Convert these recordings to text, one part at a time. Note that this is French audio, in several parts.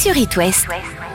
sur It West.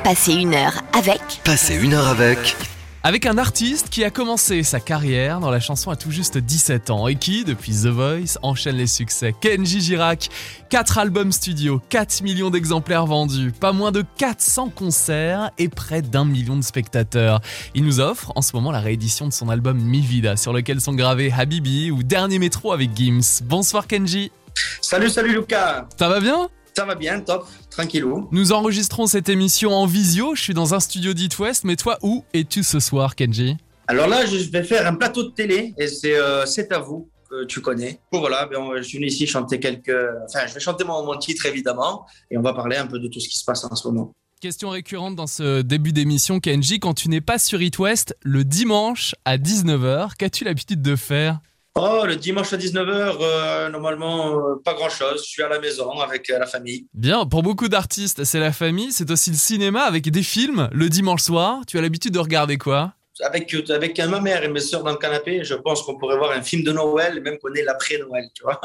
Passez une heure avec. Passez une heure avec. Avec un artiste qui a commencé sa carrière dans la chanson à tout juste 17 ans et qui, depuis The Voice, enchaîne les succès. Kenji Girac, 4 albums studio, 4 millions d'exemplaires vendus, pas moins de 400 concerts et près d'un million de spectateurs. Il nous offre en ce moment la réédition de son album Mi Vida, sur lequel sont gravés Habibi ou Dernier métro avec Gims. Bonsoir Kenji. Salut, salut Lucas. Ça va bien? Ça va bien, top, tranquillou. Nous enregistrons cette émission en visio. Je suis dans un studio d'It West, mais toi, où es-tu ce soir, Kenji? Alors là, je vais faire un plateau de télé et c'est euh, C'est à vous que tu connais. Bon, voilà, ben, je suis venu ici chanter quelques. Enfin, je vais chanter mon, mon titre évidemment et on va parler un peu de tout ce qui se passe en ce moment. Question récurrente dans ce début d'émission, Kenji, quand tu n'es pas sur It West, le dimanche à 19h, qu'as-tu l'habitude de faire? Oh, le dimanche à 19h, normalement, euh, pas grand-chose. Je suis à la maison avec euh, la famille. Bien, pour beaucoup d'artistes, c'est la famille, c'est aussi le cinéma avec des films. Le dimanche soir, tu as l'habitude de regarder quoi? Avec, avec ma mère et mes soeurs dans le canapé, je pense qu'on pourrait voir un film de Noël, même qu'on est l'après-Noël, tu vois.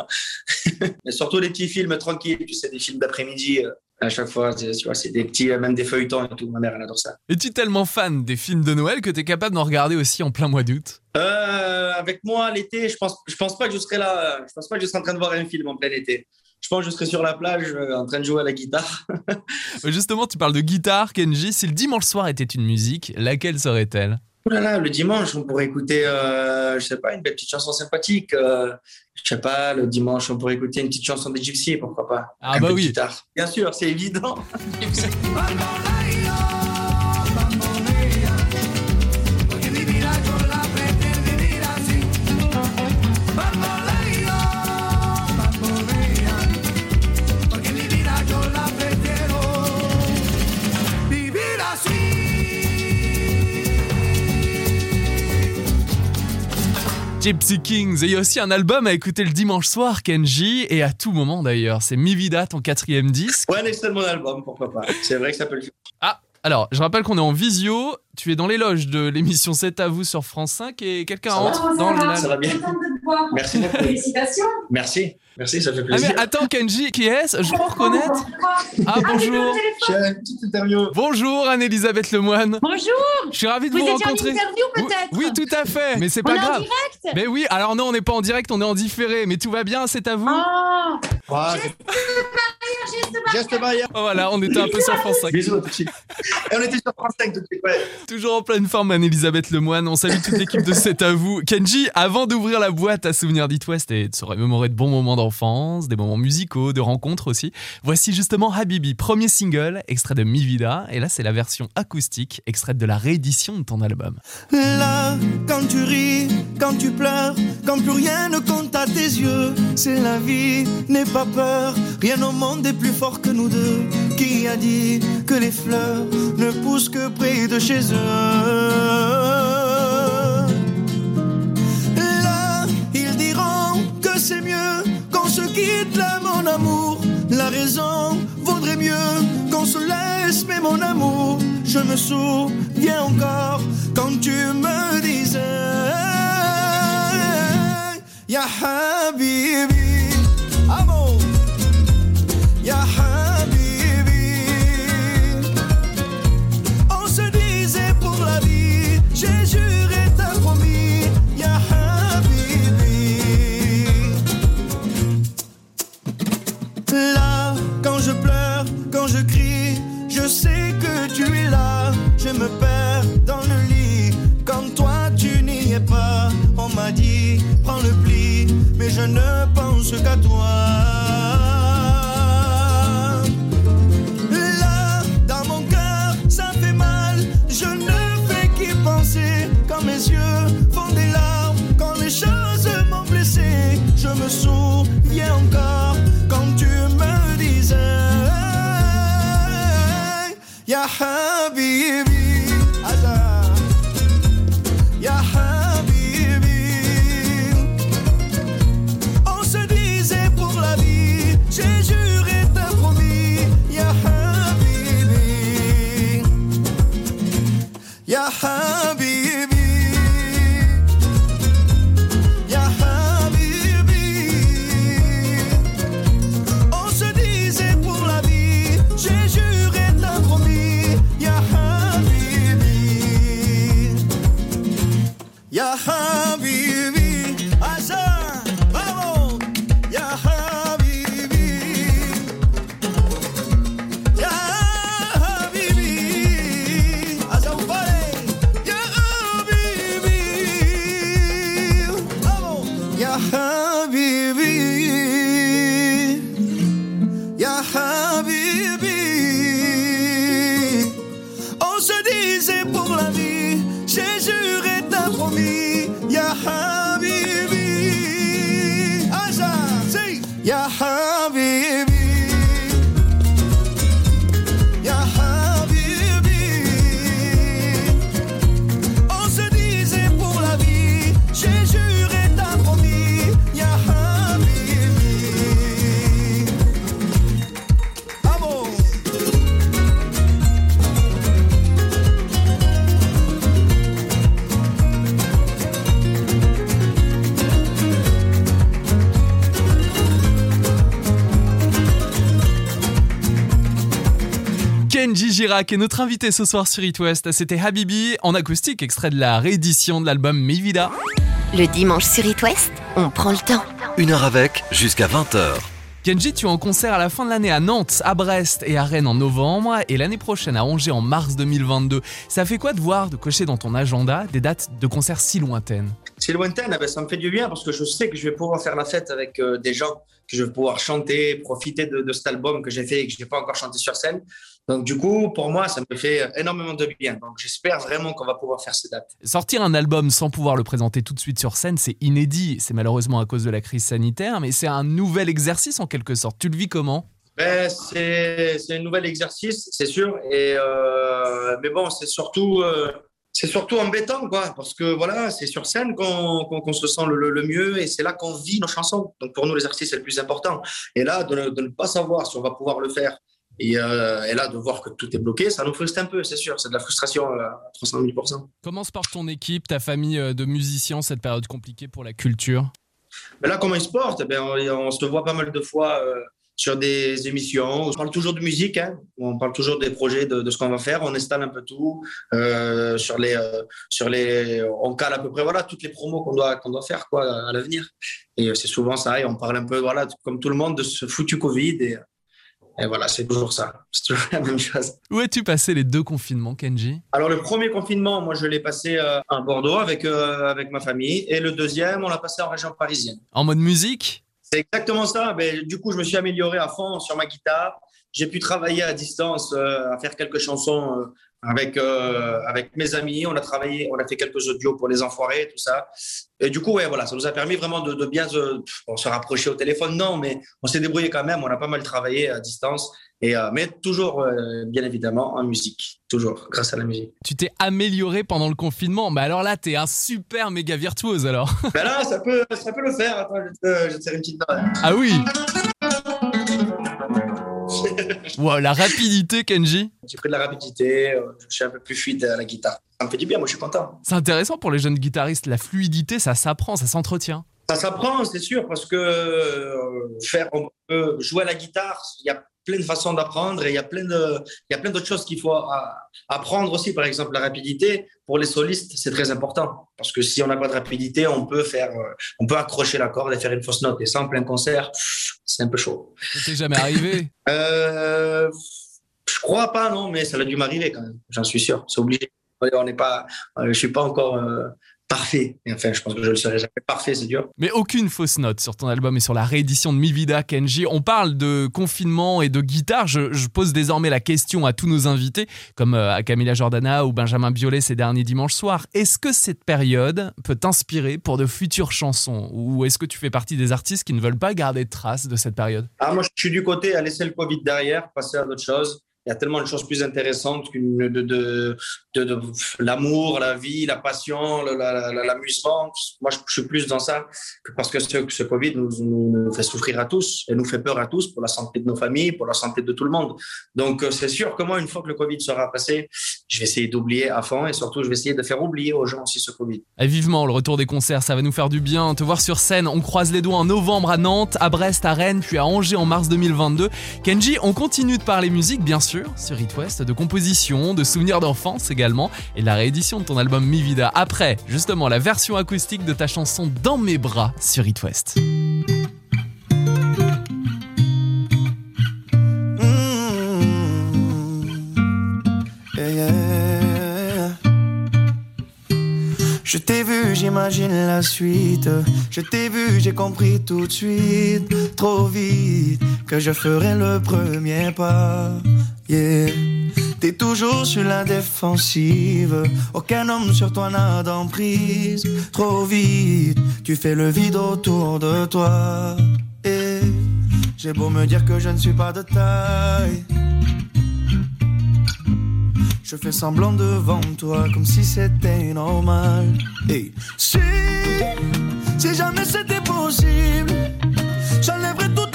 Mais surtout des petits films tranquilles, tu sais, des films d'après-midi. À chaque fois, c'est- tu vois, c'est des petits, euh, même des feuilletons et tout. Ma mère, elle adore ça. Es-tu tellement fan des films de Noël que tu es capable d'en regarder aussi en plein mois d'août? Euh, avec moi, l'été, je pense, je pense pas que je serai là. euh, Je pense pas que je serai en train de voir un film en plein été. Je pense que je serai sur la plage euh, en train de jouer à la guitare. Justement, tu parles de guitare, Kenji. Si le dimanche soir était une musique, laquelle serait-elle? Oh là là, le dimanche, on pourrait écouter, euh, je sais pas, une belle petite chanson sympathique. euh, je sais pas, le dimanche, on pourrait écouter une petite chanson des Gypsy, pourquoi pas Ah Un bah oui. guitare. Bien sûr, c'est évident. Gypsy Kings. Et il y a aussi un album à écouter le dimanche soir, Kenji, et à tout moment d'ailleurs. C'est Mi Vida, ton quatrième disque. Ouais, de mon album, pourquoi pas. C'est vrai que ça peut le faire. Ah, alors, je rappelle qu'on est en visio. Tu es dans les loges de l'émission C'est à vous sur France 5 et quelqu'un Ça va. entre dans le. Ça va bien. Merci beaucoup. Félicitations. Merci, merci, ça fait Ah plaisir. mais attends Kenji, qui est-ce? Je crois reconnaître. Ah bonjour. J'ai une petite interview. Bonjour Anne-Elisabeth Lemoine. Bonjour. Je suis ravi de Vous vous, rencontrer. interview Oui- peut-être? Oui, tout à fait. Mais c'est On pas est en grave. direct? Mais oui, alors non, on n'est pas en direct, on est en différé. Mais tout va bien, c'est à vous. Oh, Ah, Geste barrière. Oh, voilà, on était un peu sur France 5. Bisous tout de suite. Et on était sur France 5 tout de suite, ouais. Toujours en pleine forme, Anne-Elisabeth Lemoine. On salue toute l'équipe de C'est à vous. Kenji, avant d'ouvrir la boîte à souvenirs d'It West et de se remémorer de bons moments d'enfance, des moments musicaux, de rencontres aussi, voici justement Habibi, premier single, extrait de Mi Vida. Et là, c'est la version acoustique, extraite de la réédition de ton album. Là, quand tu ris, quand tu pleures, quand plus rien ne compte à tes yeux, c'est la vie, n'aie pas peur, rien au monde est plus fort que nous deux. Qui a dit que les fleurs ne poussent que près de chez eux quitte là, mon amour. La raison vaudrait mieux qu'on se laisse, mais mon amour, je me souviens encore quand tu me disais Ya Habibi, amour, Ya Habibi. Je ne pense qu'à toi. Là, dans mon cœur, ça fait mal. Je ne fais qu'y penser quand mes yeux font des larmes, quand les choses m'ont blessé. Je me souviens encore quand tu me disais Ya Habibi, Girac est notre invité ce soir sur It West. C'était Habibi en acoustique, extrait de la réédition de l'album Mi Vida. Le dimanche sur It West, on prend le temps. Une heure avec, jusqu'à 20h. Kenji, tu es en concert à la fin de l'année à Nantes, à Brest et à Rennes en novembre et l'année prochaine à Angers en mars 2022. Ça fait quoi de voir, de cocher dans ton agenda des dates de concerts si lointaines? C'est lointaine, eh ben, ça me fait du bien parce que je sais que je vais pouvoir faire la fête avec euh, des gens, que je vais pouvoir chanter, profiter de, de cet album que j'ai fait et que je n'ai pas encore chanté sur scène. Donc du coup, pour moi, ça me fait énormément de bien. Donc j'espère vraiment qu'on va pouvoir faire ces dates. Sortir un album sans pouvoir le présenter tout de suite sur scène, c'est inédit. C'est malheureusement à cause de la crise sanitaire, mais c'est un nouvel exercice en quelque sorte. Tu le vis comment? Ben, c'est c'est un nouvel exercice, c'est sûr. Et euh, mais bon, c'est surtout euh, c'est surtout embêtant, quoi, parce que voilà, c'est sur scène qu'on qu'on se sent le, le- mieux et c'est là qu'on vit nos chansons. Donc pour nous, les artistes, c'est le plus important. Et là, de, ne- de ne pas savoir si on va pouvoir le faire et, euh, et là, de voir que tout est bloqué, ça nous frustre un peu, c'est sûr. C'est de la frustration euh, à 300 000 Comment se porte ton équipe, ta famille euh, de musiciens, cette période compliquée pour la culture? Mais là, comment ils se portent? Eh ben, on, on se voit pas mal de fois euh, sur des émissions. On parle toujours de musique, hein. on parle toujours des projets, de, de ce qu'on va faire. On installe un peu tout euh, sur les, euh, sur les. On cale à peu près voilà toutes les promos qu'on doit qu'on doit faire quoi à l'avenir. Et euh, c'est souvent ça. Et on parle un peu voilà comme tout le monde de ce foutu Covid. Et, et voilà, c'est toujours ça. C'est toujours la même chose. Où as-tu passé les deux confinements, Kenji? Alors le premier confinement, moi je l'ai passé euh, à Bordeaux avec euh, avec ma famille. Et le deuxième, on l'a passé en région parisienne. En mode musique? C'est exactement ça. Ben, du coup, je me suis amélioré à fond sur ma guitare. J'ai pu travailler à distance, euh, à faire quelques chansons euh, avec euh, avec mes amis. On a travaillé, on a fait quelques audios pour les enfoirés, tout ça. Et du coup, ouais, voilà, ça nous a permis vraiment de, de bien se, on se rapprocher au téléphone, non, mais on s'est débrouillé quand même. On a pas mal travaillé à distance, et euh, mais toujours, euh, bien évidemment, en musique, toujours grâce à la musique. Tu t'es amélioré pendant le confinement. Bah alors là, t'es un super méga virtuose alors. ben là, ça peut, ça peut le faire. Attends, je te, je te serre une petite note. Ah oui Wow, la rapidité, Kenji. J'ai pris de la rapidité, euh, je suis un peu plus fluide à la guitare. Ça me fait du bien, moi je suis content. C'est intéressant pour les jeunes guitaristes. La fluidité, ça s'apprend, ça s'entretient. Ça s'apprend, c'est sûr, parce que faire, on peut jouer à la guitare, il y a plein de façons d'apprendre et il y a plein de, il y a plein d'autres choses qu'il faut a- apprendre aussi. Par exemple, la rapidité pour les solistes, c'est très important parce que si on n'a pas de rapidité, on peut faire, euh, on peut accrocher la corde et faire une fausse note. Et ça, en plein concert, c'est un peu chaud. Ça t'est jamais arrivé Euh, je crois pas, non, mais ça a dû m'arriver quand même. J'en suis sûr, c'est obligé. On n'est pas, euh, je suis pas encore euh, parfait. Et enfin, je pense que je le serai jamais parfait, c'est dur. Mais aucune fausse note sur ton album et sur la réédition de Mi Vida, Kenji. On parle de confinement et de guitare. Je, je pose désormais la question à tous nos invités, comme euh, à Camilla Jordana ou Benjamin Biolay ces derniers dimanches soirs. Est-ce que cette période peut t'inspirer pour de futures chansons? Ou est-ce que tu fais partie des artistes qui ne veulent pas garder de traces de cette période? Ah, moi, je suis du côté à laisser le Covid derrière, passer à d'autres choses. Il y a tellement de choses plus intéressantes qu'une de, de, de, l'amour, la vie, la passion, l'amusement. Moi, je, suis plus dans ça que parce que ce, ce Covid nous, fait souffrir à tous et nous fait peur à tous pour la santé de nos familles, pour la santé de tout le monde. Donc, euh, c'est sûr que moi, une fois que le Covid sera passé, je vais essayer d'oublier à fond et surtout, je vais essayer de faire oublier aux gens aussi ce Covid. Et vivement le retour des concerts, ça va nous faire du bien. Te voir sur scène, on croise les doigts en novembre à Nantes, à Brest, à Rennes, puis à Angers en mars 2022. Kenji, on continue de parler musique, bien sûr, sur It West, de composition, de souvenirs d'enfance également, et la réédition de ton album Mi Vida. Après, justement, la version acoustique de ta chanson Dans mes bras sur It West. Mm. Yeah. Je t'ai vu, j'imagine la suite. Je t'ai vu, j'ai compris tout de suite. trop vite que je ferai le premier pas. T'es toujours sur la défensive. Aucun homme sur toi n'a d'emprise. Trop vite, tu fais le vide autour de toi. Et j'ai beau me dire que je ne suis pas de taille. Je fais semblant devant toi comme si c'était normal. Et si, si jamais c'était possible, j'enlèverais toutes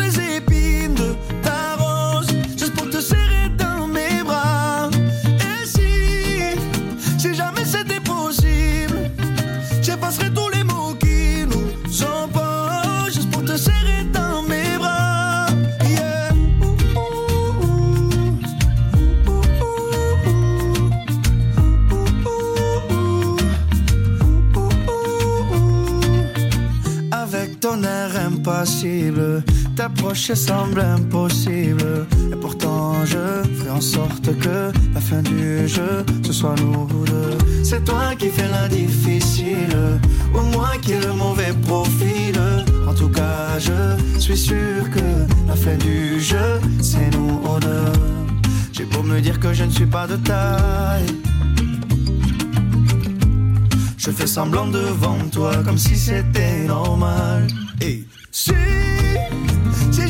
t'approcher semble impossible. Et pourtant, je ferai en sorte que la fin du jeu, ce soit nous deux. C'est toi qui fais la difficile, ou moi qui ai le mauvais profil. En tout cas, je suis sûr que la fin du jeu, c'est nous deux. J'ai beau me dire que je ne suis pas de taille. Je fais semblant devant toi comme si c'était normal. Et si,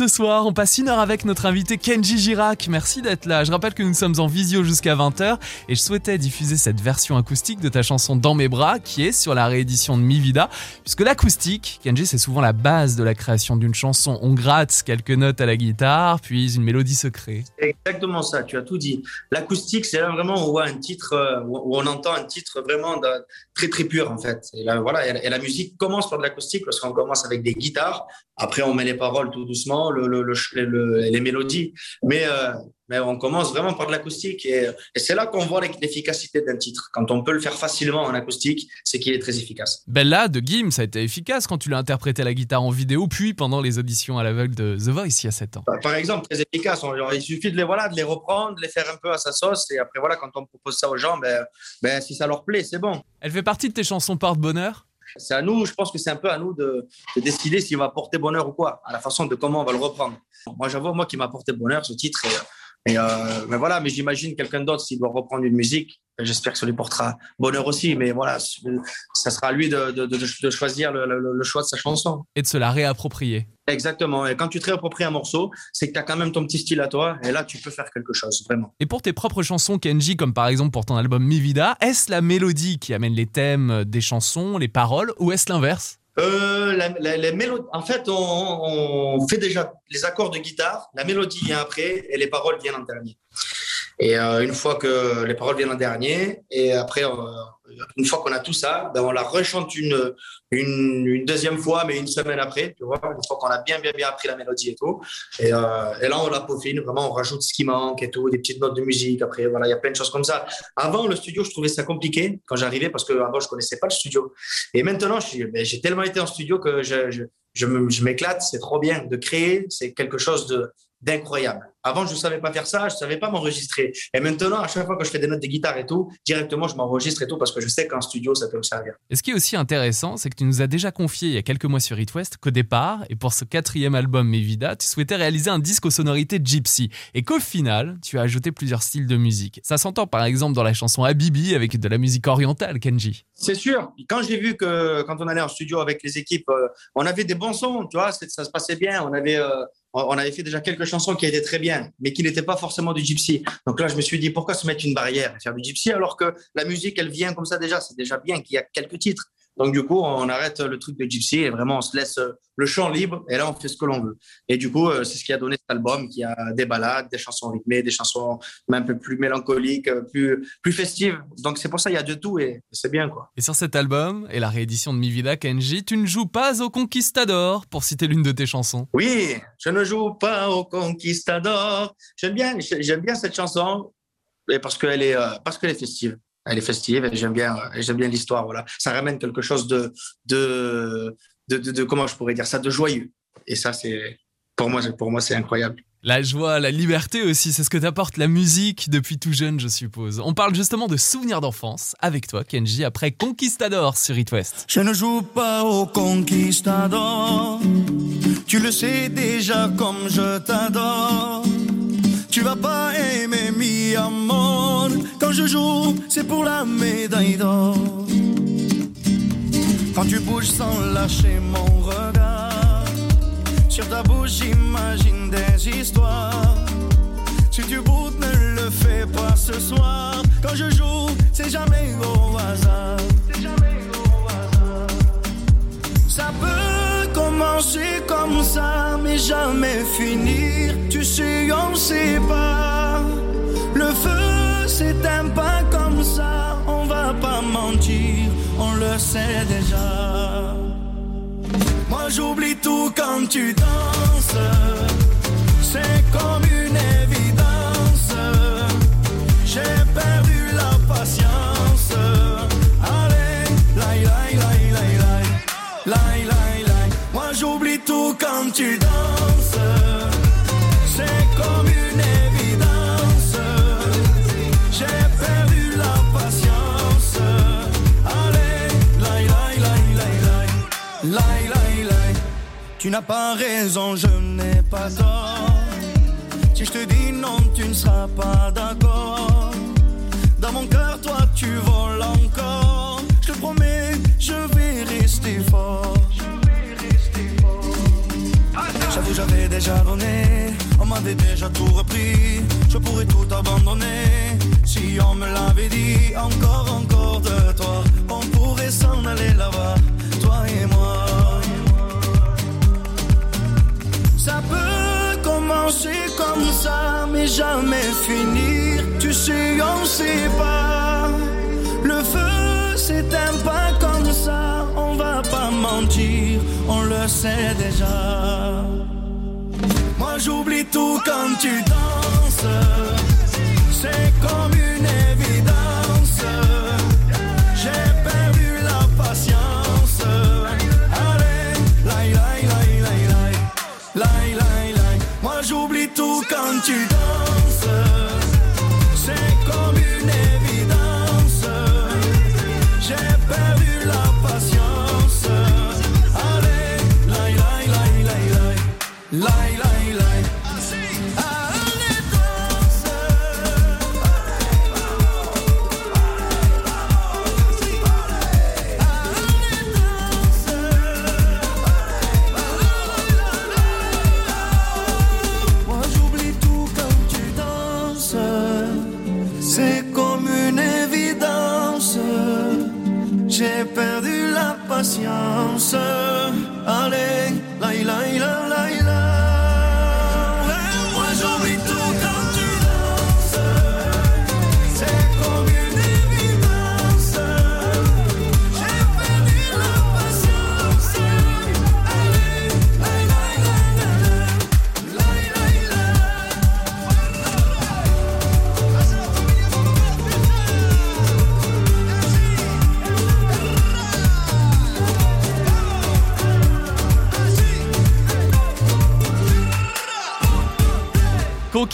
Ce soir, on passe une heure avec notre invité Kenji Girac. Merci d'être là. Je rappelle que nous sommes en visio jusqu'à 20h et je souhaitais diffuser cette version acoustique de ta chanson Dans mes bras qui est sur la réédition de Mi Vida. Puisque l'acoustique, Kenji, c'est souvent la base de la création d'une chanson. On gratte quelques notes à la guitare, puis une mélodie se crée. Exactement ça, tu as tout dit. L'acoustique, c'est là vraiment où on voit un titre, où on entend un titre vraiment très très pur en fait. Et, là, voilà, et, la- musique commence par de l'acoustique parce qu'on commence avec des guitares, après on met les paroles tout doucement, le, le- le ch- le- les mélodies, mais, euh, mais on commence vraiment par de l'acoustique et, et c'est là qu'on voit l'efficacité d'un titre. Quand on peut le faire facilement en acoustique, c'est qu'il est très efficace. Bella de Gims a été efficace quand tu l'as interprété à la guitare en vidéo, puis pendant les auditions à l'aveugle de The Voice il y a 7 ans. Par- exemple, très efficace. On- il suffit de les, voilà, de les reprendre, de les faire un peu à sa sauce et après voilà, quand on propose ça aux gens, ben, ben, si ça leur plaît, c'est bon. Elle fait partie de tes chansons porte-bonheur C'est à nous, je pense que c'est un peu à nous de, de décider s'il va porter bonheur ou quoi, à la façon de comment on va le reprendre. Moi, j'avoue, moi qui m'a porté bonheur, ce titre. Et, euh, mais voilà, mais j'imagine quelqu'un d'autre, s'il doit reprendre une musique, j'espère que ça lui portera bonheur aussi. Mais voilà, ça sera à lui de, de, choisir le, choix de sa chanson. Et de se la réapproprier. Exactement. Et quand tu te réappropries un morceau, c'est que tu as quand même ton petit style à toi. Et là, tu peux faire quelque chose, vraiment. Et pour tes propres chansons, Kenji, comme par exemple pour ton album Mi Vida, est-ce la mélodie qui amène les thèmes des chansons, les paroles, ou est-ce l'inverse? Euh, la, la, en fait, on, on, fait déjà les accords de guitare, la mélodie vient après et les paroles viennent en dernier. Et euh, une fois que les paroles viennent en dernier, et après, euh, une fois qu'on a tout ça, ben on la rechante une, une, une, deuxième fois, mais une semaine après, tu vois, une fois qu'on a bien, bien, bien appris la mélodie et tout. Et, euh, et là, on la peaufine, vraiment, on rajoute ce qui manque et tout, des petites notes de musique. Après, voilà, il y a plein de choses comme ça. Avant, le studio, je trouvais ça compliqué quand j'arrivais parce que avant, je connaissais pas le studio. Et maintenant, j'ai ben, tellement été en studio que je, je, je m'éclate, c'est trop bien de créer, c'est quelque chose de d'incroyable. Avant, je ne savais pas faire ça, je ne savais pas m'enregistrer. Et maintenant, à chaque fois que je fais des notes de guitare et tout, directement, je m'enregistre et tout parce que je sais qu'en studio, ça peut me servir. Et ce qui est aussi intéressant, c'est que tu nous as déjà confié il y a quelques mois sur It West qu'au départ, et pour ce quatrième album Mevida, tu souhaitais réaliser un disque aux sonorités gypsy. Et qu'au final, tu as ajouté plusieurs styles de musique. Ça s'entend par exemple dans la chanson Habibi avec de la musique orientale, Kenji. C'est sûr. Quand j'ai vu que quand on allait en studio avec les équipes, euh, on avait des bons sons, tu vois, ça se passait bien. On avait, euh, on avait fait déjà quelques chansons qui étaient très bien, mais qui n'étaient pas forcément du gypsy. Donc là, je me suis dit, pourquoi se mettre une barrière et faire du gypsy alors que la musique, elle vient comme ça déjà. C'est déjà bien qu'il y a quelques titres. Donc, du coup, on arrête le truc de Gypsy et vraiment, on se laisse le champ libre et là, on fait ce que l'on veut. Et du coup, c'est ce qui a donné cet album qui a des balades, des chansons rythmées, des chansons un peu plus mélancoliques, plus, plus festives. Donc, c'est pour ça, il y a de tout et c'est bien, quoi. Et sur cet album et la réédition de Mi Vida Kenji, tu ne joues pas au Conquistador, pour citer l'une de tes chansons. Oui, je ne joue pas au Conquistador. J'aime bien, j'aime bien cette chanson parce qu'elle est, parce qu'elle est festive elle est festive et j'aime bien, j'aime bien l'histoire. Voilà, ça ramène quelque chose de de, de, de, comment je pourrais dire ça, de joyeux. Et ça, c'est pour moi, pour moi, c'est incroyable. La joie, la liberté aussi, c'est ce que t'apporte la musique depuis tout jeune, je suppose. On parle justement de souvenirs d'enfance avec toi, Kenji, après Conquistador sur It West. Je ne joue pas au Conquistador. Tu le sais déjà comme je t'adore. Tu vas pas aimer mi amor. Quand je joue, c'est pour la médaille d'or. Quand tu bouges sans lâcher mon regard. Sur ta bouche, j'imagine des histoires. Si tu boutes, ne le fais pas ce soir. Quand je joue, c'est jamais au hasard. C'est jamais au hasard. Ça peut commencer comme ça, mais jamais finir. Tu sais, on sait pas. Le feu s'éteint pas comme ça. On va pas mentir, on le sait déjà. Moi j'oublie tout quand tu danses. C'est comme Tu n'as pas raison, je n'ai pas tort. Si je te dis non, tu ne seras pas d'accord. Dans mon cœur, toi, tu voles encore. Je te promets, je vais rester fort. J'avoue, j'avais déjà donné. On m'avait déjà tout repris. Je pourrais tout abandonner. Si on me l'avait dit, encore, encore de toi. On pourrait s'en aller là-bas, toi et moi. Ça peut commencer comme ça, mais jamais finir. Tu sais, on sait pas. Le feu s'éteint pas comme ça. On va pas mentir, on le sait déjà. Moi j'oublie tout quand tu danses. C'est comme une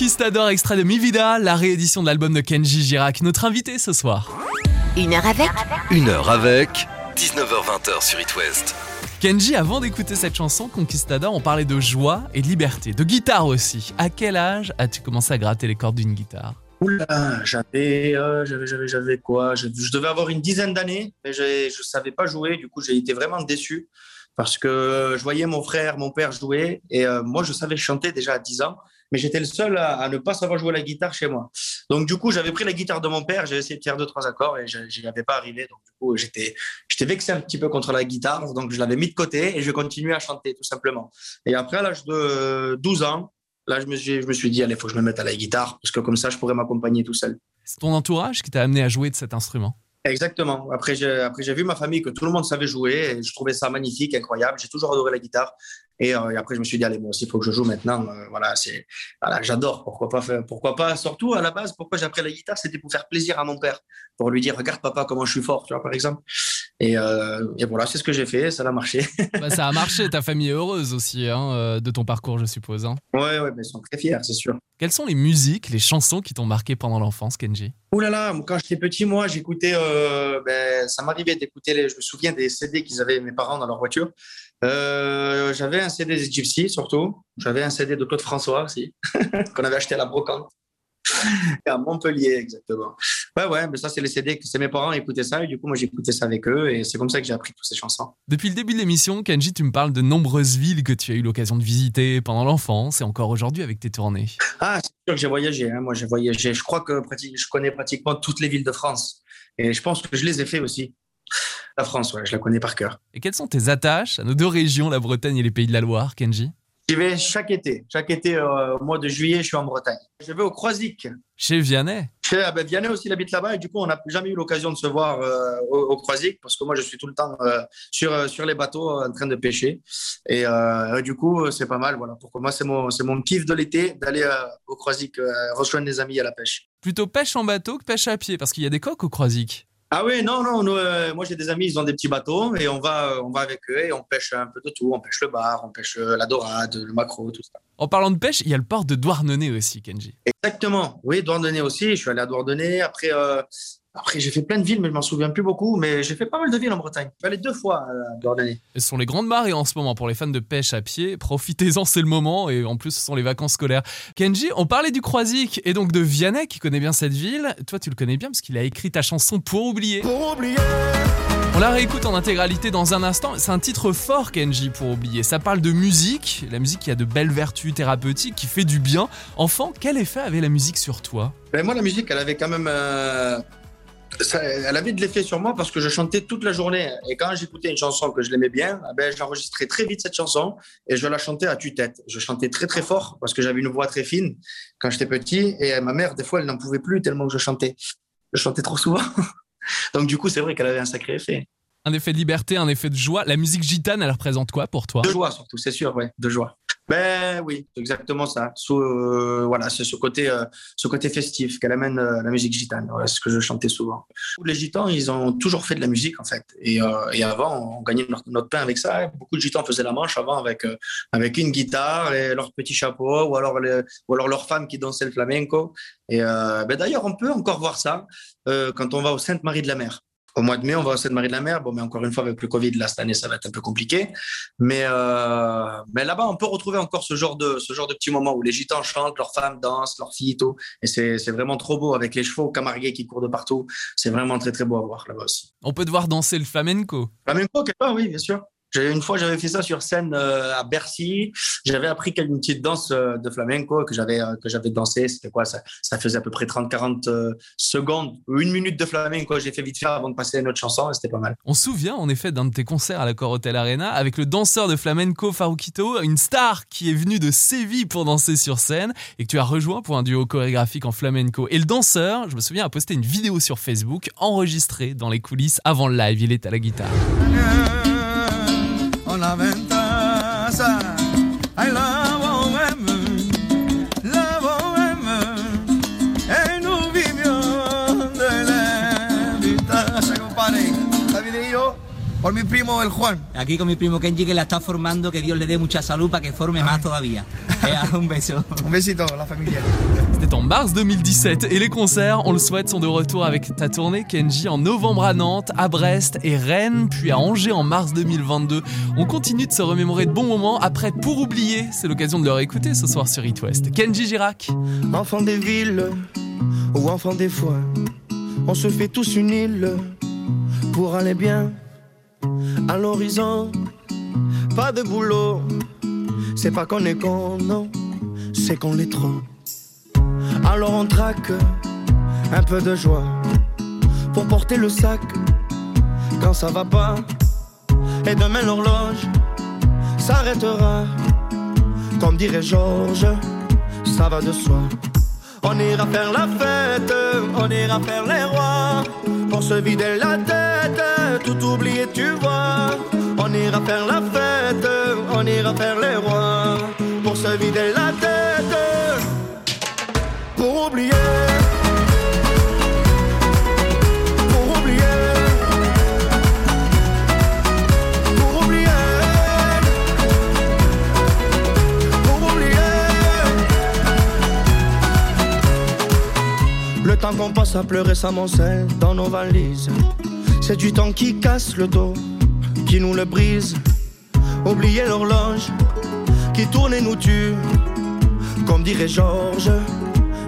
Conquistador extrait de Mi Vida, la réédition de l'album de Kenji Girac, notre invité ce soir. Une heure avec Une heure avec 19h20 sur It West. Kenji, avant d'écouter cette chanson, Conquistador, on parlait de joie et de liberté, de guitare aussi. À quel âge as-tu commencé à gratter les cordes d'une guitare? Oula, j'avais, euh, j'avais, j'avais, j'avais quoi? Je, je devais avoir une dizaine d'années, mais je ne savais pas jouer. Du coup, j'ai été vraiment déçu parce que je voyais mon frère, mon père jouer et euh, moi, je savais chanter déjà à 10 ans, mais j'étais le seul à, à ne pas savoir jouer la guitare chez moi. Donc, du coup, j'avais pris la guitare de mon père, j'ai essayé de faire deux, trois accords et je n'y avais pas arrivé. Donc, du coup, j'étais, j'étais vexé un petit peu contre la guitare, donc je l'avais mis de côté et je continuais à chanter tout simplement. Et après, à l'âge de 12 ans, là, je me suis, je me suis dit, allez, il faut que je me mette à la guitare parce que comme ça, je pourrais m'accompagner tout seul. C'est ton entourage qui t'a amené à jouer de cet instrument? Exactement. Après, j'ai, après, j'ai vu ma famille que tout le monde savait jouer et je trouvais ça magnifique, incroyable. J'ai toujours adoré la guitare. Et, euh, et après, je me suis dit, allez, moi aussi, il faut que je joue maintenant. Euh, voilà, c'est, voilà, j'adore. Pourquoi pas faire, pourquoi pas, surtout à la base, pourquoi j'ai appris la guitare, c'était pour faire plaisir à mon père, pour lui dire, regarde papa, comment je suis fort, tu vois, par exemple. Et, euh, et voilà, c'est ce que j'ai fait, ça a marché. Bah, Ça a marché, ta famille est heureuse aussi hein, de ton parcours, je suppose. hein. ouais, ouais, mais ils sont très fiers, c'est sûr. Quelles sont les musiques, les chansons qui t'ont marqué pendant l'enfance, Kenji? Ouh là là, quand j'étais petit, moi, j'écoutais, ben, ça m'arrivait d'écouter, je me souviens des CD qu'ils avaient mes parents dans leur voiture. Euh, j'avais un CD des Gypsy, surtout. J'avais un CD de Claude François aussi, qu'on avait acheté à la brocante. à Montpellier, exactement. Ouais, ouais, mais ça, c'est les CD que c'est mes parents écoutaient ça, et du coup, moi, j'écoutais ça avec eux, et c'est comme ça que j'ai appris toutes ces chansons. Depuis le début de l'émission, Kenji, tu me parles de nombreuses villes que tu as eu l'occasion de visiter pendant l'enfance et encore aujourd'hui avec tes tournées. Ah, c'est sûr que j'ai voyagé. hein. Moi, j'ai voyagé. Je crois que je connais pratiquement toutes les villes de France. Et je pense que je les ai fait aussi. La France, ouais, je la connais par cœur. Et quelles sont tes attaches à nos deux régions, la Bretagne et les Pays de la Loire, Kenji? J'y vais chaque été. Chaque été, euh, au mois de juillet, je suis en Bretagne. Je vais au Croisic. Chez Vianney? Chez, ah ben, Vianney aussi, il habite là-bas. Et du coup, on n'a jamais eu l'occasion de se voir euh, au, au Croisic parce que moi, je suis tout le temps euh, sur, sur les bateaux en train de pêcher. Et du coup, c'est pas mal. Voilà. Pour moi, c'est mon, c'est mon kiff de l'été d'aller au Croisic rejoindre des amis à la pêche. Plutôt pêche en bateau que pêche à pied, parce qu'il y a des coques au Croisic. Ah oui, non, non, nous, euh, moi j'ai des amis, ils ont des petits bateaux et on va, on va avec eux et on pêche un peu de tout. On pêche le bar, on pêche euh, la dorade, le maquereau, tout ça. En parlant de pêche, il y a le port de Douarnenez aussi, Kenji. Exactement, oui, Douarnenez aussi. Je suis allé à Douarnenez. Après, euh, après j'ai fait plein de villes, mais je m'en souviens plus beaucoup. Mais j'ai fait pas mal de villes en Bretagne. Je suis allé deux fois à Douarnenez. Ce sont les grandes marées en ce moment pour les fans de pêche à pied. Profitez-en, c'est le moment. Et en plus, ce sont les vacances scolaires. Kenji, on parlait du Croisic et donc de Vianney qui connaît bien cette ville. Toi, tu le connais bien parce qu'il a écrit ta chanson Pour oublier. Pour oublier, On la réécoute en intégralité dans un instant. C'est un titre fort, Kenji, pour oublier. Ça parle de musique, la musique qui a de belles vertus thérapeutiques, qui fait du bien. Enfant, quel effet avait la musique sur toi? Ben, moi, la musique, elle avait quand même. euh, ça- elle avait de l'effet sur moi parce que je chantais toute la journée. Et quand j'écoutais une chanson que je l'aimais bien, eh ben, j'enregistrais très vite cette chanson et je la chantais à tue-tête. Je chantais très très fort parce que j'avais une voix très fine quand j'étais petit. Et ma mère, des fois, elle n'en pouvait plus tellement que je chantais. Je chantais trop souvent. Donc, du coup, c'est vrai qu'elle avait un sacré effet. Un effet de liberté, un effet de joie. La musique gitane, elle représente quoi pour toi? De joie, surtout, c'est sûr, ouais, de joie. Ben oui, c'est exactement ça. Euh, voilà, c'est ce côté, euh, ce côté festif qu'elle amène euh, la musique gitane. Ce que je chantais souvent. Les gitans, ils ont toujours fait de la musique en fait. Et, et avant, on gagnait notre, pain avec ça. Beaucoup de gitans faisaient la manche avant avec avec une guitare et leur petit chapeau, ou alors les, ou alors leur femme qui dansait le flamenco. Et ben d'ailleurs, on peut encore voir ça quand on va au Sainte-Marie de la Mer. Au mois de mai, on va au Sainte-Marie de la Mer. Bon, mais encore une fois, avec le Covid, là, cette année, ça va être un peu compliqué. Mais, euh, mais là-bas, on peut retrouver encore ce genre de, ce genre de petits moments où les gitans chantent, leurs femmes dansent, leurs filles et tout. Et c'est, c'est vraiment trop beau avec les chevaux camarguais qui courent de partout. C'est vraiment très, très beau à voir là-bas aussi. On peut devoir danser le flamenco. Flamenco, quelque part, oui, bien sûr. Une fois, j'avais fait ça sur scène euh, à Bercy. J'avais appris une petite danse euh, de flamenco que j'avais euh, que j'avais dansé. C'était quoi? Ça, ça faisait à peu près 30-40 euh, secondes une minute de flamenco. J'ai fait vite faire avant de passer à une autre chanson c'était pas mal. On se souvient en effet d'un de tes concerts à l'accord Hotel Arena avec le danseur de flamenco Faruquito, une star qui est venue de Séville pour danser sur scène et que tu as rejoint pour un duo chorégraphique en flamenco. Et le danseur, je me souviens, a posté une vidéo sur Facebook enregistrée dans les coulisses avant le live. Il est à la guitare. En la bohème, la bohème, et nous vivions de la ventaza, compadre. La video, por mi primo el Juan. Aquí con mi primo Kenji que la está formando, que Dios le dé mucha salud para que forme más todavía. Eh, un beso. Un besito, la familia. C'était en mars 2017 et les concerts, on le souhaite, sont de retour avec ta tournée Kenji en novembre à Nantes, à Brest et Rennes, puis à Angers en mars 2022. On continue de se remémorer de bons moments après Pour oublier. C'est l'occasion de le réécouter ce soir sur It West. Kenji Girac. Enfant des villes ou enfant des foins, on se fait tous une île pour aller bien à l'horizon. Pas de boulot, c'est pas qu'on est con, non, c'est qu'on l'est trop. Alors on traque un peu de joie pour porter le sac quand ça va pas. Et demain l'horloge s'arrêtera. Comme dirait Georges, ça va de soi. On ira faire la fête, on ira faire les rois. Pour se vider la tête, tout oublier, tu vois. On ira faire la fête, on ira faire les rois. Pour se vider la tête, pour oublier. Pour oublier. Pour oublier. Pour oublier. Le temps qu'on passe à pleurer s'amoncelle dans nos valises. C'est du temps qui casse le dos, qui nous le brise. Oublier l'horloge qui tourne et nous tue. Comme dirait Georges,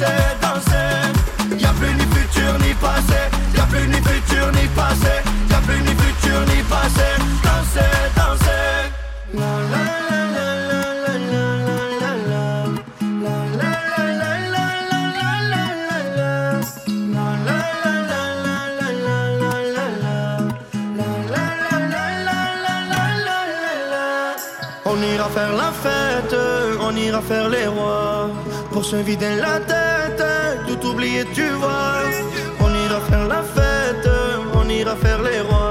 danser, danser. Y'a plus ni futur ni passé, y'a plus ni futur ni passé, y'a plus ni futur ni passé. Danser, danser. La, la, la. On ira faire la fête, on ira faire les rois Pour se vider la tête tout oublier tu vois. On ira faire la fête, on ira faire les rois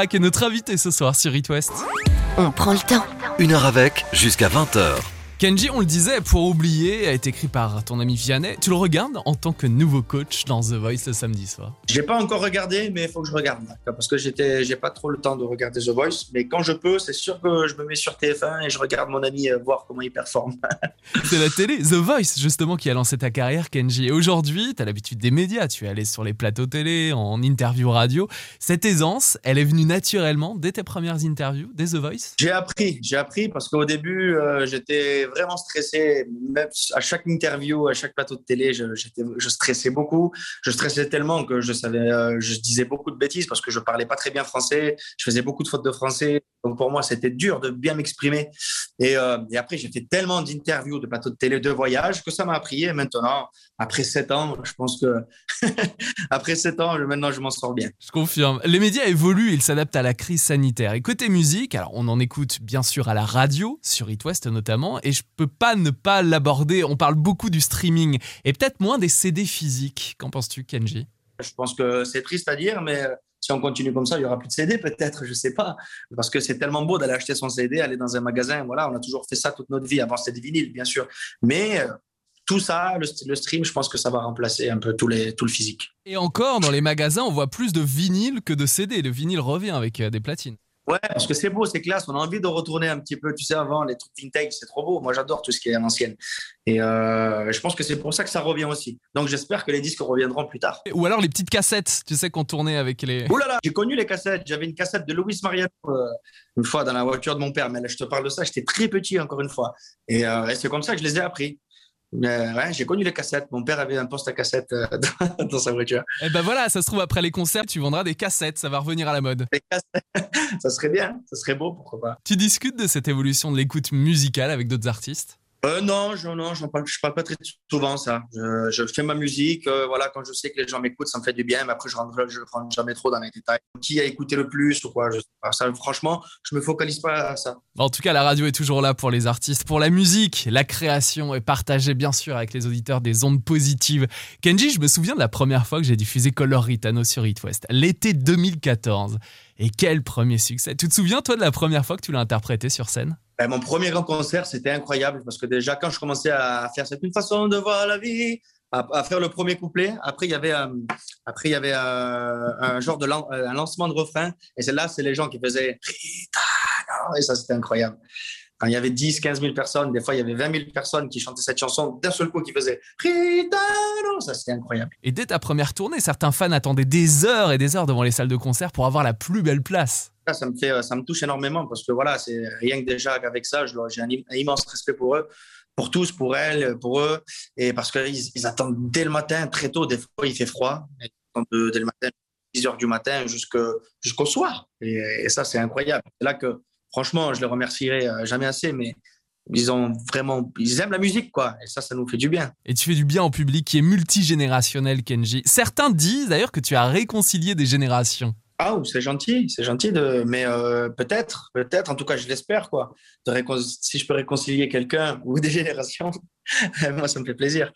Kenji Girac est notre invité ce soir sur It West. On prend le temps. Une heure avec, jusqu'à 20h. Kenji, on le disait, pour oublier, a été écrit par ton ami Vianney. Tu le regardes en tant que nouveau coach dans The Voice le samedi soir? J'ai pas encore regardé, mais il faut que je regarde parce que j'étais, j'ai pas trop le temps de regarder The Voice. Mais quand je peux, c'est sûr que je me mets sur TF1 et je regarde mon ami euh, voir comment il performe. C'est la télé, The Voice justement, qui a lancé ta carrière, Kenji. Et aujourd'hui, tu as l'habitude des médias, tu es allé sur les plateaux télé, en interview radio. Cette aisance, elle est venue naturellement dès tes premières interviews, dès The Voice? J'ai appris, j'ai appris parce qu'au début, euh, j'étais vraiment stressé. Même à chaque interview, à chaque plateau de télé, je, stressais beaucoup. Je stressais tellement que je savais, euh, je disais beaucoup de bêtises parce que je parlais pas très bien français. Je faisais beaucoup de fautes de français. Donc pour moi, c'était dur de bien m'exprimer. Et, euh, et après, j'ai fait tellement d'interviews, de plateaux de télé, de voyages que ça m'a appris. Et maintenant, après sept ans, je pense que après sept ans, maintenant, je m'en sors bien. Je confirme. Les médias évoluent, ils s'adaptent à la crise sanitaire. Et côté musique, alors on en écoute bien sûr à la radio, sur It West notamment, et je peux pas ne pas l'aborder. On parle beaucoup du streaming et peut-être moins des CD physiques. Qu'en penses-tu, Kenji? Je pense que c'est triste à dire, mais Si on continue comme ça, il y aura plus de CD peut-être, je sais pas. Parce que c'est tellement beau d'aller acheter son CD, aller dans un magasin. Voilà, on a toujours fait ça toute notre vie. Avant, c'était des vinyles, bien sûr. Mais euh, tout ça, le, le, stream, je pense que ça va remplacer un peu tout, les, tout le physique. Et encore, dans les magasins, on voit plus de vinyle que de CD. Le vinyle revient avec euh, des platines. Ouais, parce que c'est beau, c'est classe. On a envie de retourner un petit peu, tu sais, avant, les trucs vintage, c'est trop beau. Moi, j'adore tout ce qui est à l'ancienne. Et euh, je pense que c'est pour ça que ça revient aussi. Donc, j'espère que les disques reviendront plus tard. Ou alors les petites cassettes, tu sais, qu'on tournait avec les. Ouh là là, j'ai connu les cassettes. J'avais une cassette de Luis Mariano euh, une fois dans la voiture de mon père. Mais là, je te parle de ça, j'étais très petit encore une fois. Et, euh, et c'est comme ça que je les ai appris. Mais ouais, j'ai connu les cassettes. Mon père avait un poste à cassette euh, dans, dans, sa voiture. Et ben voilà, ça se trouve après les concerts, tu vendras des cassettes, ça va revenir à la mode. Les cassettes, ça serait bien, ça serait beau, pourquoi pas. Tu discutes de cette évolution de l'écoute musicale avec d'autres artistes? Euh, non, je je parle, pas très souvent ça. Je, fais ma musique, euh, voilà, quand je sais que les gens m'écoutent, ça me fait du bien. Mais après, je rentre, je rentre jamais trop dans les détails. Qui a écouté le plus ou quoi je sais pas. Ça, franchement, je me focalise pas à ça. En tout cas, la radio est toujours là pour les artistes, pour la musique, la création est partagée bien sûr avec les auditeurs des ondes positives. Kenji, je me souviens de la première fois que j'ai diffusé Color Ritano sur It West, l'été 2014. Et quel premier succès Tu te souviens toi de la première fois que tu l'as interprété sur scène? Ben, mon premier grand concert, c'était incroyable parce que déjà, quand je commençais à faire cette une façon de voir la vie, à, faire le premier couplet, après, il y avait, euh, après, il y avait euh, un genre de un lancement de refrain. Et c'est là, c'est les gens qui faisaient. Et ça, c'était incroyable. Quand il y avait 10, 15 000 personnes, des fois, il y avait 20 000 personnes qui chantaient cette chanson d'un seul coup, qui faisaient Ritano. Ça, c'était incroyable. Et dès ta première tournée, certains fans attendaient des heures et des heures devant les salles de concert pour avoir la plus belle place ça me fait, ça me touche énormément parce que voilà, c'est rien que déjà avec ça, j'ai un, immense respect pour eux, pour tous, pour elles, pour eux, et parce qu'ils ils attendent dès le matin, très tôt. Des fois, il fait froid, dès le matin, 10 heures du matin jusqu'au soir. Et, ça, c'est incroyable. C'est là que, franchement, je les remercierai jamais assez, mais ils ont vraiment, ils aiment la musique, quoi. Et ça, ça nous fait du bien. Et tu fais du bien au public qui est multigénérationnel, Kenji. Certains disent d'ailleurs que tu as réconcilié des générations. Ah, c'est gentil, c'est gentil de, mais euh, peut-être, peut-être, en tout cas, je l'espère, quoi. De récon... Si je peux réconcilier quelqu'un ou des générations, moi, ça me fait plaisir.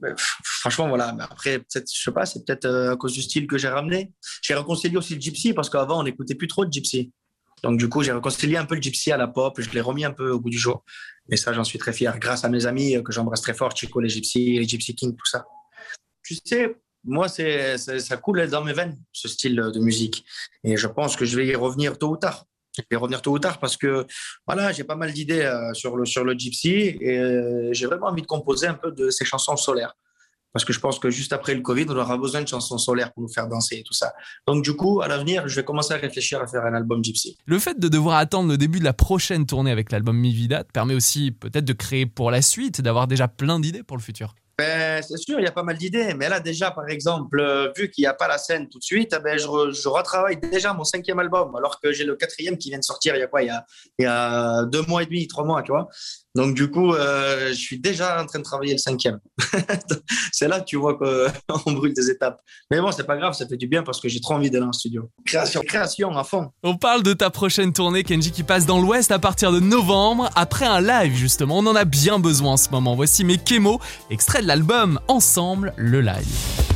Mais, franchement, voilà. Mais après, peut-être, je sais pas, c'est peut-être euh, à cause du style que j'ai ramené. J'ai réconcilié aussi le gypsy parce qu'avant, on n'écoutait plus trop de gypsy. Donc, du coup, j'ai réconcilié un peu le gypsy à la pop. Je l'ai remis un peu au bout du jour. Et ça, j'en suis très fier. Grâce à mes amis que j'embrasse très fort, Chico, les gypsy, les gypsy king, tout ça. Tu sais, moi, c'est, ça coule dans mes veines, ce style de musique. Et je pense que je vais y revenir tôt ou tard. Je vais y revenir tôt ou tard parce que voilà, j'ai pas mal d'idées euh, sur, le, sur le gypsy et euh, j'ai vraiment envie de composer un peu de ces chansons solaires. Parce que je pense que juste après le Covid, on aura besoin de chansons solaires pour nous faire danser et tout ça. Donc, du coup, à l'avenir, je vais commencer à réfléchir à faire un album gypsy. Le fait de devoir attendre le début de la prochaine tournée avec l'album Mi Vida permet aussi peut-être de créer pour la suite, d'avoir déjà plein d'idées pour le futur. Ben, c'est sûr, il y a pas mal d'idées. Mais là, déjà, par exemple, euh, vu qu'il n'y a pas la scène tout de suite, ben, je, re, je, retravaille déjà mon cinquième album, alors que j'ai le quatrième qui vient de sortir il y a quoi il y a deux mois et demi, trois mois, tu vois. Donc, du coup, euh, je suis déjà en train de travailler le cinquième. c'est là que tu vois qu'on brûle des étapes. Mais bon, c'est pas grave, ça fait du bien parce que j'ai trop envie d'aller en studio. Création, création à fond. On parle de ta prochaine tournée, Kenji, qui passe dans l'Ouest à partir de novembre, après un live, justement. On en a bien besoin en ce moment. Voici mes Kémo, extrait de l'album Ensemble, le live.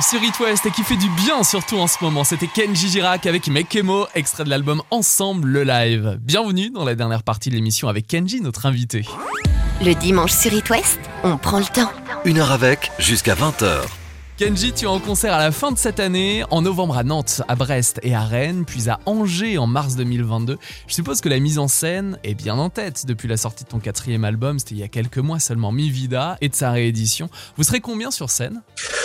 Live sur It West et qui fait du bien surtout en ce moment. C'était Kenji Girac avec Mekemo, extrait de l'album Ensemble le live. Bienvenue dans la dernière partie de l'émission avec Kenji, notre invité. Le dimanche sur It West, on prend le temps. Une heure avec, jusqu'à 20h. Kenji, tu es en concert à la fin de cette année, en novembre à Nantes, à Brest et à Rennes, puis à Angers en mars 2022. Je suppose que la mise en scène est bien en tête depuis la sortie de ton quatrième album, c'était il y a quelques mois seulement, Mi Vida, et de sa réédition. Vous serez combien sur scène?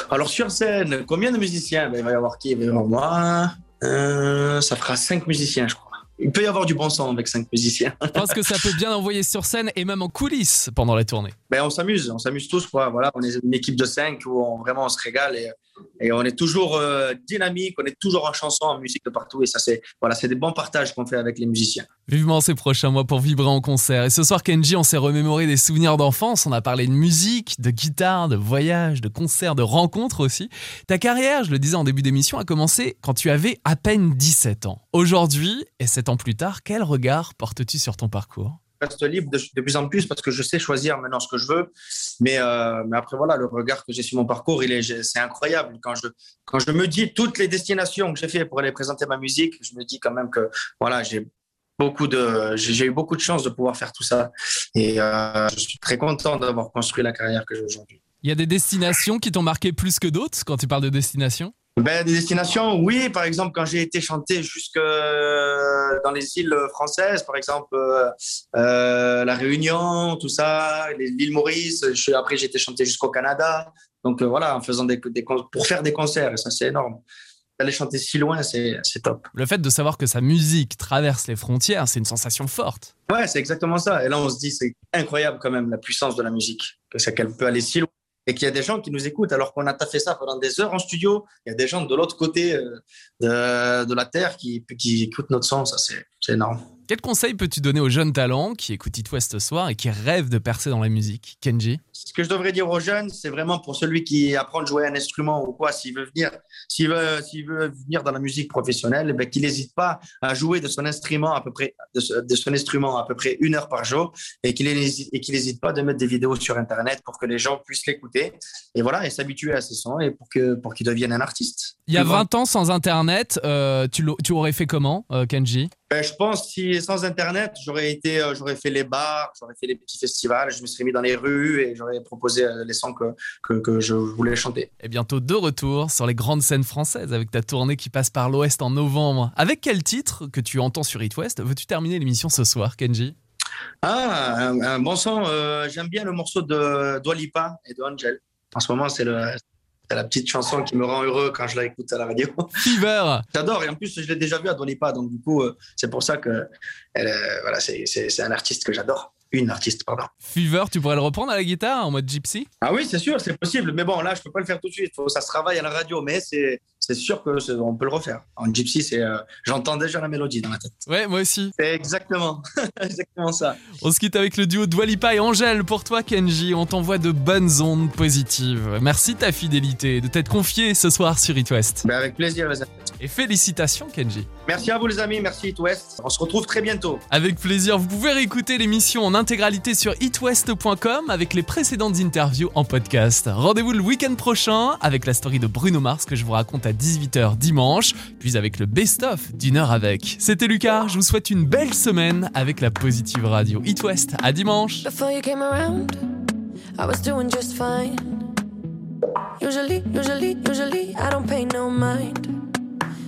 Alors sur scène, combien de musiciens? Ben, Il va y avoir qui? Il va y avoir moi. Euh, ça fera cinq musiciens, je crois. Il peut y avoir du bon son avec cinq musiciens. Je pense que ça peut bien envoyer sur scène et même en coulisses pendant la tournée. Ben, on s'amuse, on s'amuse tous. Voilà, on est une équipe de cinq où on, vraiment on se régale et, on est toujours euh, dynamique, on est toujours en chanson, en musique de partout. Et ça, c'est voilà, des bons partages qu'on fait avec les musiciens. Vivement ces prochains mois pour vibrer en concert. Et ce soir, Kenji, on s'est remémoré des souvenirs d'enfance. On a parlé de musique, de guitare, de voyage, de concerts, de rencontres aussi. Ta carrière, je le disais en début d'émission, a commencé quand tu avais à peine 17 ans. Aujourd'hui, et 7 ans plus tard, quel regard portes-tu sur ton parcours? Reste libre de, plus en plus parce que je sais choisir maintenant ce que je veux. Mais, euh, mais après, voilà, le regard que j'ai sur mon parcours, il est, c'est incroyable. Quand je, quand je me dis toutes les destinations que j'ai fait pour aller présenter ma musique, je me dis quand même que voilà, j'ai beaucoup de, j'ai eu beaucoup de chance de pouvoir faire tout ça. Et euh, je suis très content d'avoir construit la carrière que j'ai aujourd'hui. Il y a des destinations qui t'ont marqué plus que d'autres quand tu parles de destination Ben, des destinations, oui. Par exemple, quand j'ai été chanter jusque euh, dans les îles françaises, par exemple euh, euh, la Réunion, tout ça, l'île Maurice. Je après, j'ai été chanter jusqu'au Canada. Donc voilà, en faisant des, des pour faire des concerts, et ça c'est énorme. Aller chanter si loin, c'est top. Le fait de savoir que sa musique traverse les frontières, c'est une sensation forte. Ouais, c'est exactement ça. Et là, on se dit, c'est incroyable quand même la puissance de la musique, que qu'elle peut aller si loin et qu'il y a des gens qui nous écoutent alors qu'on a fait ça pendant des heures en studio. Il y a des gens de l'autre côté euh, de, de, la Terre qui, qui écoutent notre son. Ça, c'est énorme. Quel conseil peux-tu donner aux jeunes talents qui écoutent It West ce soir et qui rêvent de percer dans la musique? Kenji? Ce que je devrais dire aux jeunes, c'est vraiment pour celui qui apprend à jouer un instrument ou quoi, s'il veut venir, s'il veut, s'il veut venir dans la musique professionnelle, ben, qu'il n'hésite pas à jouer de son instrument à peu près, de, son instrument à peu près une heure par jour et qu'il n'hésite pas de mettre des vidéos sur Internet pour que les gens puissent l'écouter et voilà, et s'habituer à ces sons et pour que, pour qu'il devienne un artiste. Il y a 20 ans sans Internet, euh, tu, tu aurais fait comment, euh, Kenji? Ben, je pense si sans Internet, j'aurais été, euh, j'aurais fait les bars, j'aurais fait les petits festivals, je me serais mis dans les rues et j'aurais proposé euh, les sons que, que, que, je voulais chanter. Et bientôt de retour sur les grandes scènes françaises avec ta tournée qui passe par l'Ouest en novembre. Avec quel titre que tu entends sur It West veux-tu terminer l'émission ce soir, Kenji? Ah, un, bon son. Euh, j'aime bien le morceau de Dwalipa et de Angel. En ce moment, c'est le, la petite chanson qui me rend heureux quand je la écoute à la radio. Fever J'adore et en plus je l'ai déjà vu à Donipa donc du coup euh, c'est pour ça que elle, voilà, c'est un artiste que j'adore. Une artiste, pardon. Fever, tu pourrais le reprendre à la guitare en mode gypsy? Ah oui, c'est sûr, c'est possible. Mais bon, là, je peux pas le faire tout de suite. Faut, ça se travaille à la radio, mais c'est c'est sûr que on peut le refaire. En gypsy, c'est euh, j'entends déjà la mélodie dans la tête. Ouais, moi aussi. C'est exactement, exactement ça. On se quitte avec le duo Dwalipa et Angèle. Pour toi, Kenji, on t'envoie de bonnes ondes positives. Merci de ta fidélité, de t'être confié ce soir sur It West. Ben avec plaisir, les amis. Et félicitations, Kenji. Merci à vous, les amis. Merci It West. On se retrouve très bientôt. Avec plaisir. Vous pouvez réécouter l'émission en intégralité sur itwest.com avec les précédentes interviews en podcast. Rendez-vous le week-end prochain avec la story de Bruno Mars que je vous raconte à 18h dimanche, puis avec le best-of d'une heure avec. C'était Lucas, je vous souhaite une belle semaine avec la Positive Radio. It West, à dimanche. Before you came around, I was doing just fine. Usually, usually, usually, I don't pay no mind.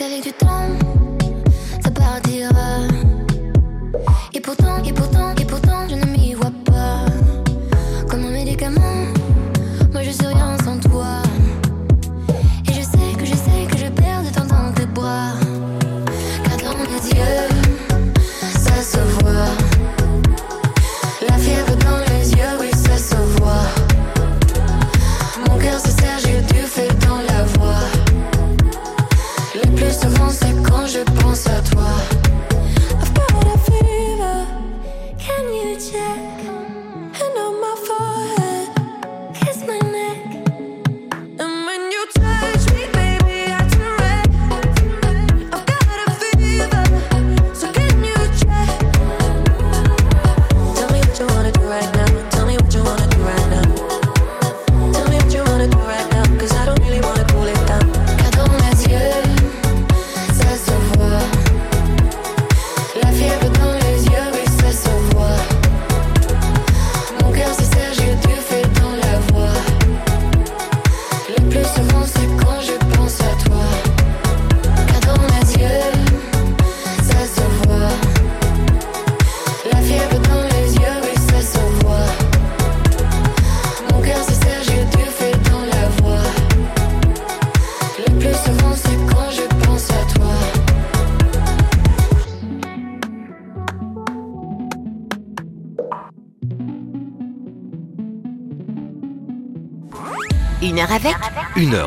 Qu'avec du temps, ça partira. Et pourtant, et pourtant, et pourtant,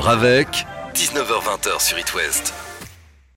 avec 19h20 sur It West.